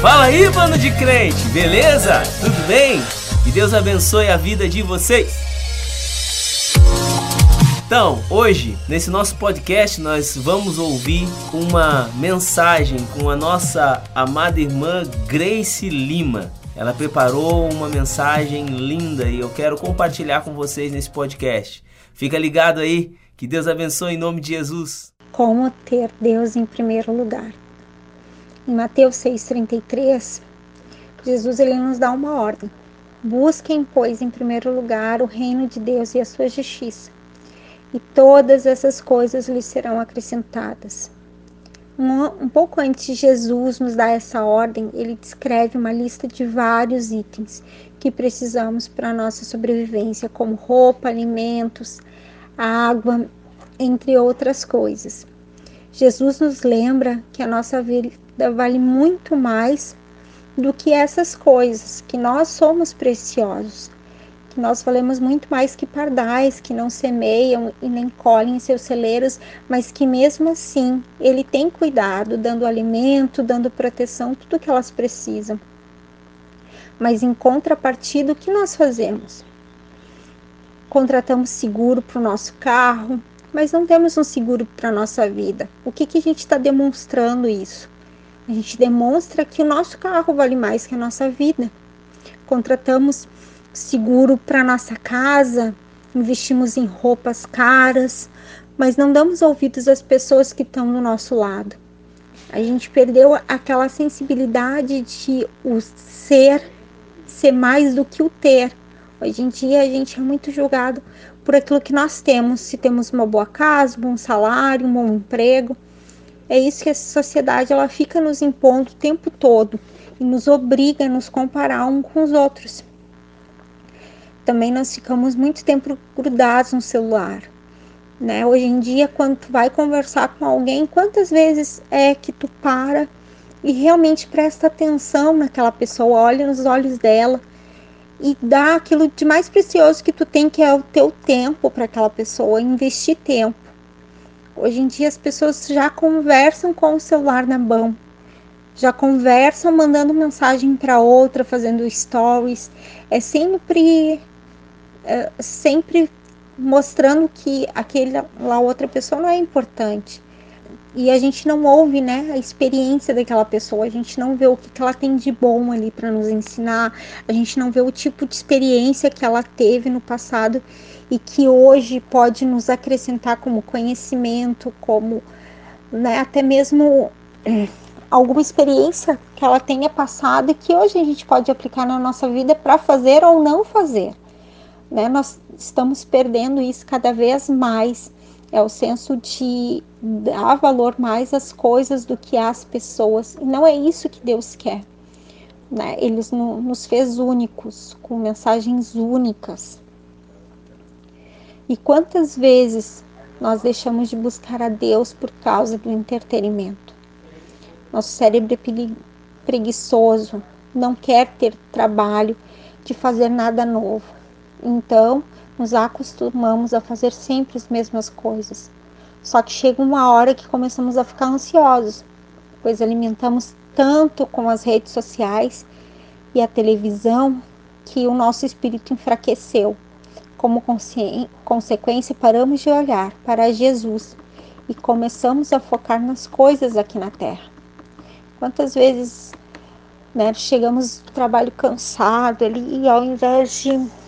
Fala aí, bando de crente, beleza? Tudo bem? Que Deus abençoe a vida de vocês. Então, hoje, nesse nosso podcast, nós vamos ouvir uma mensagem com a nossa amada irmã Grace Lima. Ela preparou uma mensagem linda e eu quero compartilhar com vocês nesse podcast. Fica ligado aí, que Deus abençoe em nome de Jesus. Como ter Deus em primeiro lugar. Em Mateus 6,33, Jesus ele nos dá uma ordem. Busquem, pois, em primeiro lugar o reino de Deus e a sua justiça, e todas essas coisas lhes serão acrescentadas. Um, um pouco antes de Jesus nos dar essa ordem, ele descreve uma lista de vários itens que precisamos para a nossa sobrevivência, como roupa, alimentos, água, entre outras coisas. Jesus nos lembra que a nossa vida vale muito mais do que essas coisas, que nós somos preciosos, que nós valemos muito mais que pardais que não semeiam e nem colhem em seus celeiros, mas que mesmo assim ele tem cuidado, dando alimento, dando proteção, tudo que elas precisam. Mas em contrapartida, o que nós fazemos? Contratamos seguro para o nosso carro, mas não temos um seguro para a nossa vida. O que, que a gente está demonstrando isso? A gente demonstra que o nosso carro vale mais que a nossa vida. Contratamos seguro para nossa casa, investimos em roupas caras, mas não damos ouvidos às pessoas que estão do nosso lado. A gente perdeu aquela sensibilidade de o ser ser mais do que o ter. Hoje em dia a gente é muito julgado por aquilo que nós temos, se temos uma boa casa, um bom salário, um bom emprego. É isso que essa sociedade ela fica nos impondo o tempo todo e nos obriga a nos comparar um com os outros. Também nós ficamos muito tempo grudados no celular. Né? Hoje em dia, quando tu vai conversar com alguém, quantas vezes é que tu para e realmente presta atenção naquela pessoa, olha nos olhos dela e dá aquilo de mais precioso que tu tem, que é o teu tempo para aquela pessoa, investir tempo. Hoje em dia as pessoas já conversam com o celular na mão, já conversam mandando mensagem para outra, fazendo stories. É sempre, é, sempre mostrando que aquela outra pessoa não é importante e a gente não ouve, né, a experiência daquela pessoa, a gente não vê o que, que ela tem de bom ali para nos ensinar, a gente não vê o tipo de experiência que ela teve no passado e que hoje pode nos acrescentar como conhecimento, como né, até mesmo é, alguma experiência que ela tenha passado e que hoje a gente pode aplicar na nossa vida para fazer ou não fazer. Né? Nós estamos perdendo isso cada vez mais é o senso de dar valor mais às coisas do que às pessoas. E não é isso que Deus quer. Né? Ele nos fez únicos, com mensagens únicas. E quantas vezes nós deixamos de buscar a Deus por causa do entretenimento? Nosso cérebro é preguiçoso, não quer ter trabalho de fazer nada novo. Então, nos acostumamos a fazer sempre as mesmas coisas. Só que chega uma hora que começamos a ficar ansiosos, pois alimentamos tanto com as redes sociais e a televisão que o nosso espírito enfraqueceu. Como consequência, paramos de olhar para Jesus e começamos a focar nas coisas aqui na Terra. Quantas vezes né, chegamos do trabalho cansado ali e ao invés de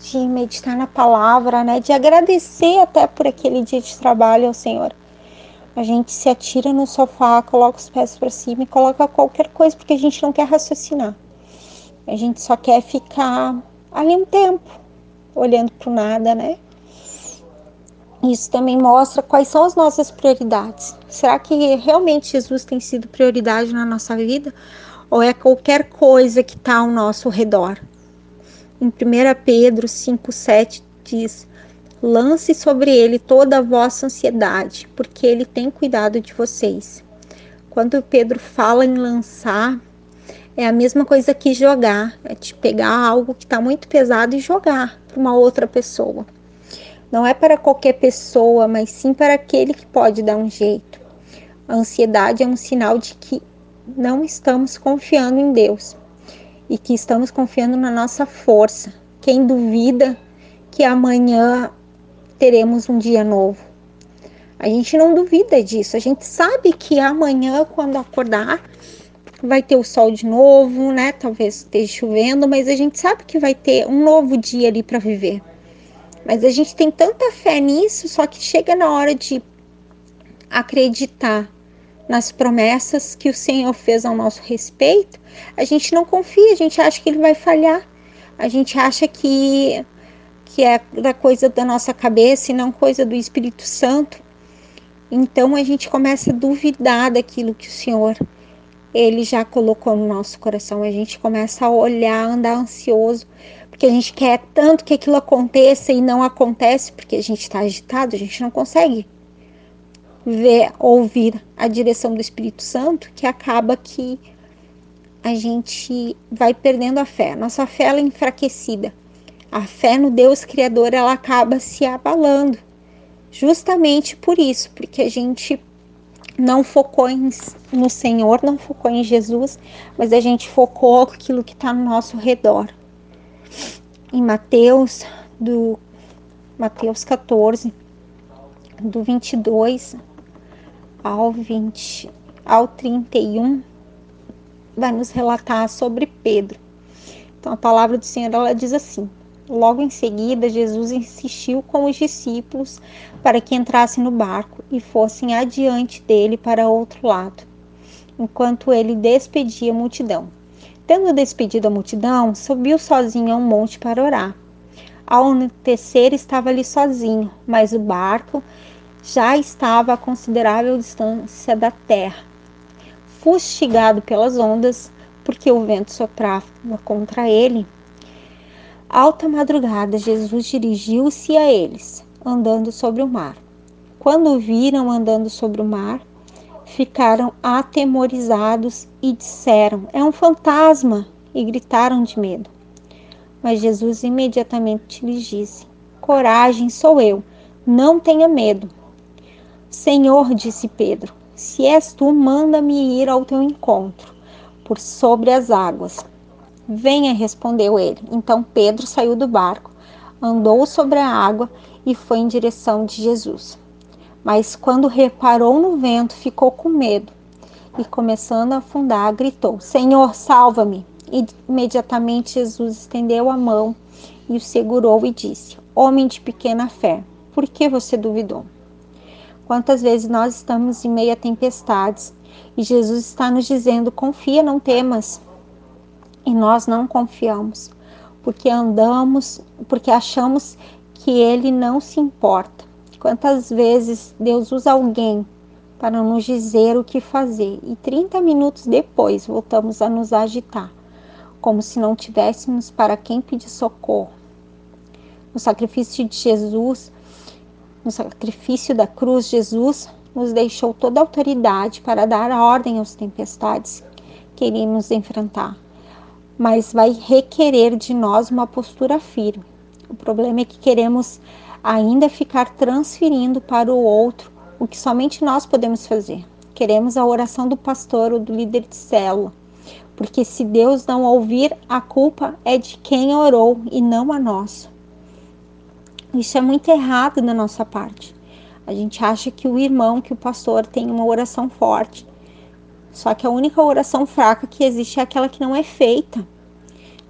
de meditar na palavra, né? De agradecer até por aquele dia de trabalho ao Senhor. A gente se atira no sofá, coloca os pés para cima e coloca qualquer coisa porque a gente não quer raciocinar. A gente só quer ficar ali um tempo, olhando para nada, né? Isso também mostra quais são as nossas prioridades. Será que realmente Jesus tem sido prioridade na nossa vida? Ou é qualquer coisa que está ao nosso redor? Em 1 Pedro 5,7 diz: Lance sobre ele toda a vossa ansiedade, porque ele tem cuidado de vocês. Quando Pedro fala em lançar, é a mesma coisa que jogar, é te pegar algo que está muito pesado e jogar para uma outra pessoa. Não é para qualquer pessoa, mas sim para aquele que pode dar um jeito. A ansiedade é um sinal de que não estamos confiando em Deus e que estamos confiando na nossa força. Quem duvida que amanhã teremos um dia novo? A gente não duvida disso. A gente sabe que amanhã, quando acordar, vai ter o sol de novo, né? Talvez esteja chovendo, mas a gente sabe que vai ter um novo dia ali para viver. Mas a gente tem tanta fé nisso, só que chega na hora de acreditar nas promessas que o Senhor fez ao nosso respeito, a gente não confia, a gente acha que ele vai falhar. A gente acha que que é da coisa da nossa cabeça e não coisa do Espírito Santo. Então a gente começa a duvidar daquilo que o Senhor ele já colocou no nosso coração. A gente começa a olhar, andar ansioso, porque a gente quer tanto que aquilo aconteça e não acontece, porque a gente está agitado, a gente não consegue ver, ouvir a direção do Espírito Santo, que acaba que a gente vai perdendo a fé. Nossa fé ela é enfraquecida. A fé no Deus Criador ela acaba se abalando. Justamente por isso, porque a gente não focou em, no Senhor, não focou em Jesus, mas a gente focou aquilo que está no nosso redor. Em Mateus, do Mateus 14, do 22 ao 20, ao 31, vai nos relatar sobre Pedro. Então a palavra do Senhor ela diz assim: Logo em seguida, Jesus insistiu com os discípulos para que entrassem no barco e fossem adiante dele para outro lado, enquanto ele despedia a multidão. Tendo despedido a multidão, subiu sozinho a um monte para orar. Ao anoitecer, estava ali sozinho, mas o barco já estava a considerável distância da terra. Fustigado pelas ondas, porque o vento soprava contra ele, Alta madrugada, Jesus dirigiu-se a eles, andando sobre o mar. Quando o viram andando sobre o mar, ficaram atemorizados e disseram: É um fantasma! e gritaram de medo. Mas Jesus imediatamente lhes disse: Coragem, sou eu, não tenha medo. Senhor, disse Pedro, se és tu, manda-me ir ao teu encontro por sobre as águas. Venha, respondeu ele. Então Pedro saiu do barco, andou sobre a água e foi em direção de Jesus. Mas quando reparou no vento, ficou com medo e, começando a afundar, gritou: Senhor, salva-me! E imediatamente Jesus estendeu a mão e o segurou e disse: Homem de pequena fé, por que você duvidou? Quantas vezes nós estamos em meio a tempestades e Jesus está nos dizendo: Confia, não temas e nós não confiamos, porque andamos, porque achamos que ele não se importa. Quantas vezes Deus usa alguém para nos dizer o que fazer e 30 minutos depois voltamos a nos agitar, como se não tivéssemos para quem pedir socorro. No sacrifício de Jesus, no sacrifício da cruz, Jesus nos deixou toda a autoridade para dar ordem às tempestades que iríamos enfrentar mas vai requerer de nós uma postura firme. O problema é que queremos ainda ficar transferindo para o outro o que somente nós podemos fazer. Queremos a oração do pastor ou do líder de célula, porque se Deus não ouvir, a culpa é de quem orou e não a nossa. Isso é muito errado da nossa parte. A gente acha que o irmão, que o pastor tem uma oração forte, só que a única oração fraca que existe é aquela que não é feita,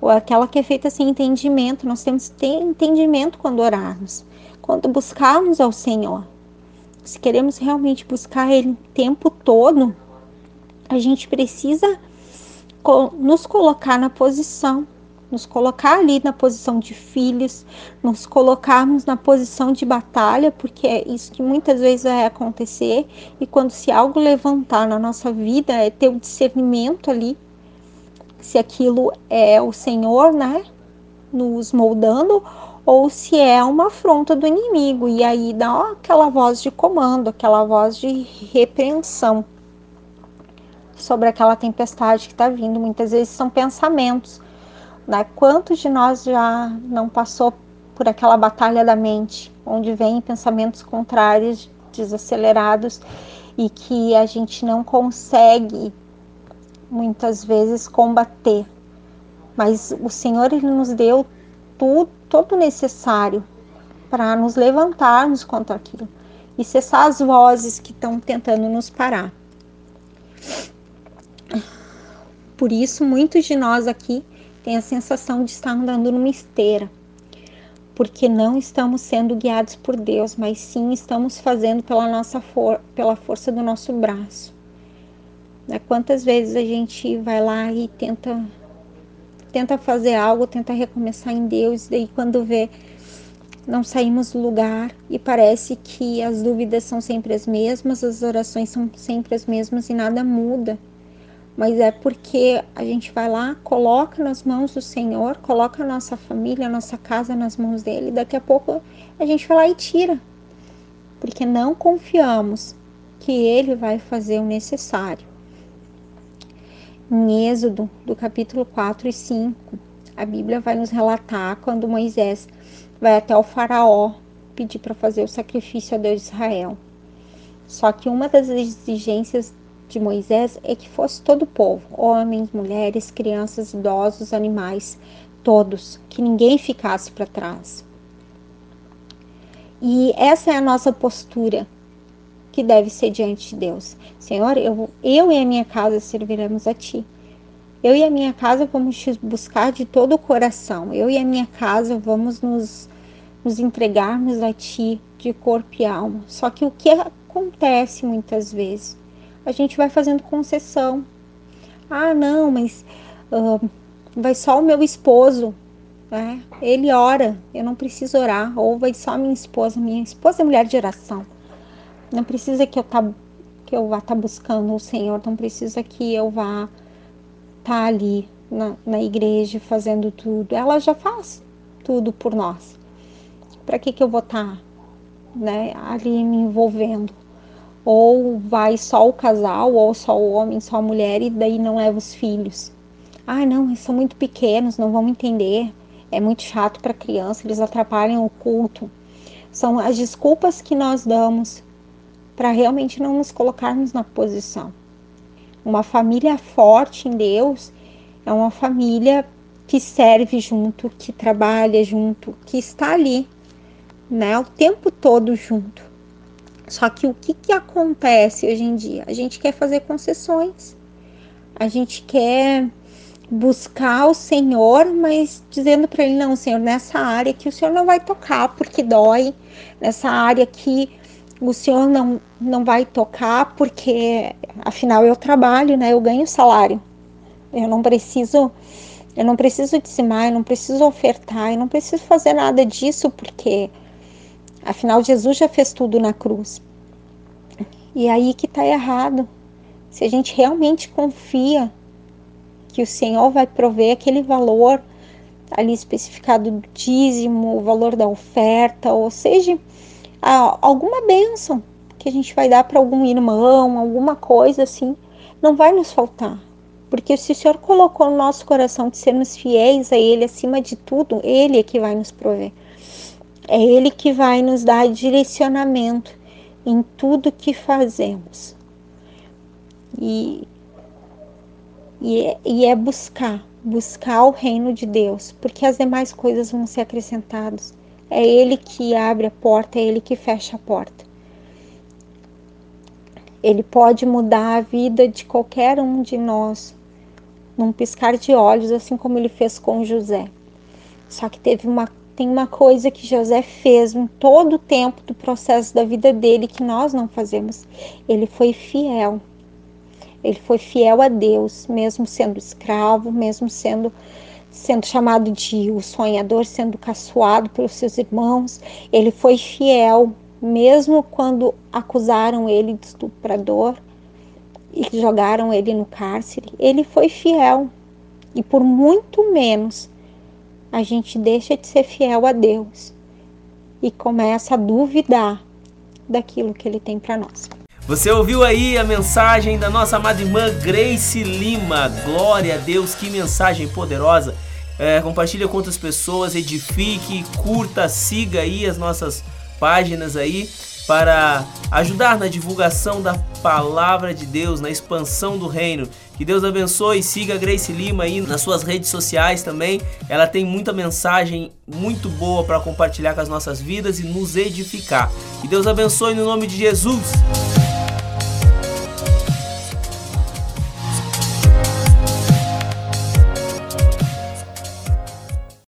ou aquela que é feita sem entendimento. Nós temos que ter entendimento quando orarmos, quando buscarmos ao Senhor. Se queremos realmente buscar Ele o tempo todo, a gente precisa nos colocar na posição, nos colocar ali na posição de filhos, nos colocarmos na posição de batalha, porque é isso que muitas vezes vai acontecer. E quando se algo levantar na nossa vida, é ter o discernimento ali, se aquilo é o Senhor, né, nos moldando, ou se é uma afronta do inimigo. E aí dá aquela voz de comando, aquela voz de repreensão sobre aquela tempestade que está vindo. Muitas vezes são pensamentos né? Quantos de nós já não passou por aquela batalha da mente, onde vem pensamentos contrários, desacelerados e que a gente não consegue muitas vezes combater, mas o Senhor ele nos deu tudo, todo o necessário para nos levantarmos contra aquilo e cessar as vozes que estão tentando nos parar. Por isso, muitos de nós aqui têm a sensação de estar andando numa esteira, porque não estamos sendo guiados por Deus, mas sim estamos fazendo pela nossa for pela força do nosso braço. Né? Quantas vezes a gente vai lá e tenta tenta fazer algo, tenta recomeçar em Deus, e daí quando vê não saímos do lugar e parece que as dúvidas são sempre as mesmas, as orações são sempre as mesmas e nada muda. Mas é porque a gente vai lá, coloca nas mãos do Senhor, coloca a nossa família, a nossa casa nas mãos dele, daqui a pouco a gente vai lá e tira. Porque não confiamos que ele vai fazer o necessário. Em Êxodo, do capítulo 4 e 5, a Bíblia vai nos relatar quando Moisés vai até o faraó pedir para fazer o sacrifício a Deus de Israel. Só que uma das exigências de Moisés é que fosse todo o povo, homens, mulheres, crianças, idosos, animais, todos, que ninguém ficasse para trás. E essa é a nossa postura que deve ser diante de Deus. Senhor, eu, eu e a minha casa serviremos a Ti. Eu e a minha casa vamos te buscar de todo o coração. Eu e a minha casa vamos nos, nos entregarmos a Ti de corpo e alma. Só que o que acontece muitas vezes? A gente vai fazendo concessão. Ah, não, mas uh, vai só o meu esposo. Né? Ele ora, eu não preciso orar. Ou vai só minha esposa. Minha esposa é mulher de oração. Não precisa que eu, tá, que eu vá estar tá buscando o Senhor. Não precisa que eu vá tá ali na, na igreja fazendo tudo. Ela já faz tudo por nós. Para que, que eu vou estar tá, né, ali me envolvendo? Ou vai só o casal, ou só o homem, só a mulher, e daí não leva os filhos. Ah, não, eles são muito pequenos, não vão entender. É muito chato para criança, eles atrapalham o culto. São as desculpas que nós damos para realmente não nos colocarmos na posição. Uma família forte em Deus é uma família que serve junto, que trabalha junto, que está ali, né, o tempo todo junto. Só que o que, que acontece hoje em dia? A gente quer fazer concessões, a gente quer buscar o Senhor, mas dizendo para ele: não, Senhor, nessa área que o Senhor não vai tocar porque dói, nessa área que o senhor não, não vai tocar porque afinal eu trabalho, né? Eu ganho salário. Eu não preciso eu não preciso dizimar, eu não preciso ofertar, eu não preciso fazer nada disso porque afinal Jesus já fez tudo na cruz. E aí que está errado. Se a gente realmente confia que o Senhor vai prover aquele valor ali especificado do dízimo, o valor da oferta, ou seja, alguma bênção que a gente vai dar para algum irmão, alguma coisa assim, não vai nos faltar. Porque se o Senhor colocou no nosso coração de sermos fiéis a Ele acima de tudo, Ele é que vai nos prover. É Ele que vai nos dar direcionamento em tudo que fazemos. E, e, é, e é buscar, buscar o reino de Deus, porque as demais coisas vão ser acrescentadas. É Ele que abre a porta, é Ele que fecha a porta. Ele pode mudar a vida de qualquer um de nós num piscar de olhos, assim como ele fez com José. Só que teve uma tem uma coisa que José fez em todo o tempo do processo da vida dele que nós não fazemos. Ele foi fiel. Ele foi fiel a Deus, mesmo sendo escravo, mesmo sendo sendo chamado de o sonhador, sendo caçoado pelos seus irmãos. Ele foi fiel, mesmo quando acusaram ele de estuprador e jogaram ele no cárcere. Ele foi fiel. E por muito menos a gente deixa de ser fiel a Deus e começa a duvidar daquilo que ele tem para nós. Você ouviu aí a mensagem da nossa amada irmã Grace Lima. Glória a Deus, que mensagem poderosa é, compartilha com outras pessoas, edifique, curta, siga aí as nossas páginas aí. Para ajudar na divulgação da palavra de Deus, na expansão do reino. Que Deus abençoe, siga a Grace Lima aí nas suas redes sociais também. Ela tem muita mensagem muito boa para compartilhar com as nossas vidas e nos edificar. Que Deus abençoe no nome de Jesus.